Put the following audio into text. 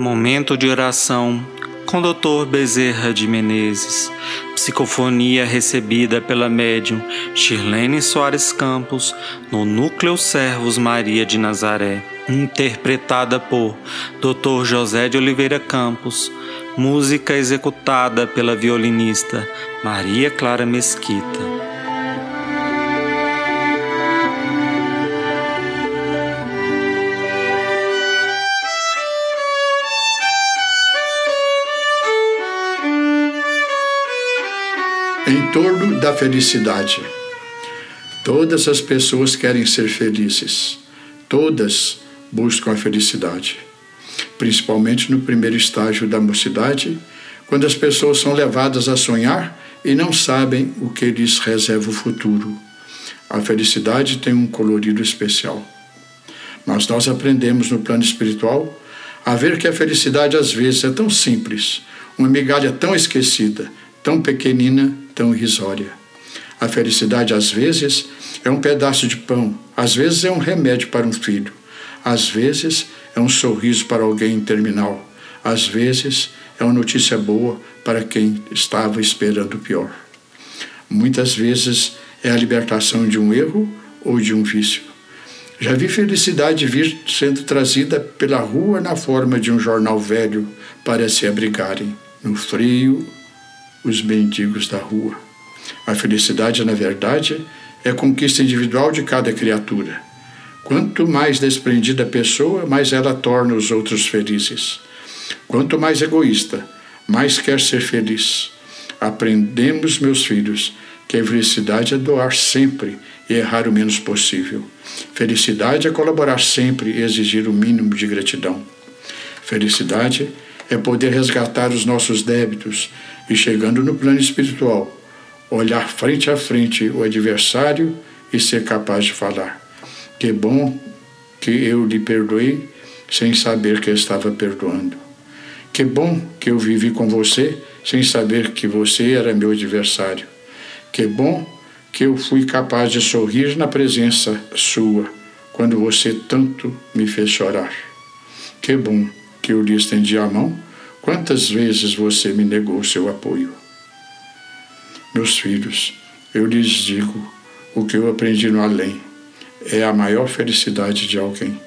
Momento de oração com Dr. Bezerra de Menezes. Psicofonia recebida pela médium Shirlene Soares Campos no Núcleo Servos Maria de Nazaré. Interpretada por Dr. José de Oliveira Campos. Música executada pela violinista Maria Clara Mesquita. Em torno da felicidade. Todas as pessoas querem ser felizes. Todas buscam a felicidade. Principalmente no primeiro estágio da mocidade, quando as pessoas são levadas a sonhar e não sabem o que lhes reserva o futuro. A felicidade tem um colorido especial. Mas nós aprendemos no plano espiritual a ver que a felicidade às vezes é tão simples, uma migalha tão esquecida, tão pequenina, tão irrisória. A felicidade, às vezes, é um pedaço de pão, às vezes é um remédio para um filho, às vezes é um sorriso para alguém terminal, às vezes é uma notícia boa para quem estava esperando o pior. Muitas vezes é a libertação de um erro ou de um vício. Já vi felicidade vir sendo trazida pela rua na forma de um jornal velho para se abrigarem no frio os mendigos da rua. A felicidade, na verdade, é conquista individual de cada criatura. Quanto mais desprendida a pessoa, mais ela torna os outros felizes. Quanto mais egoísta, mais quer ser feliz. Aprendemos, meus filhos, que a felicidade é doar sempre e errar o menos possível. Felicidade é colaborar sempre e exigir o mínimo de gratidão. Felicidade é poder resgatar os nossos débitos e, chegando no plano espiritual, olhar frente a frente o adversário e ser capaz de falar: Que bom que eu lhe perdoei sem saber que estava perdoando. Que bom que eu vivi com você sem saber que você era meu adversário. Que bom que eu fui capaz de sorrir na presença sua quando você tanto me fez chorar. Que bom que eu lhe estendi a mão, quantas vezes você me negou seu apoio. Meus filhos, eu lhes digo o que eu aprendi no além. É a maior felicidade de alguém.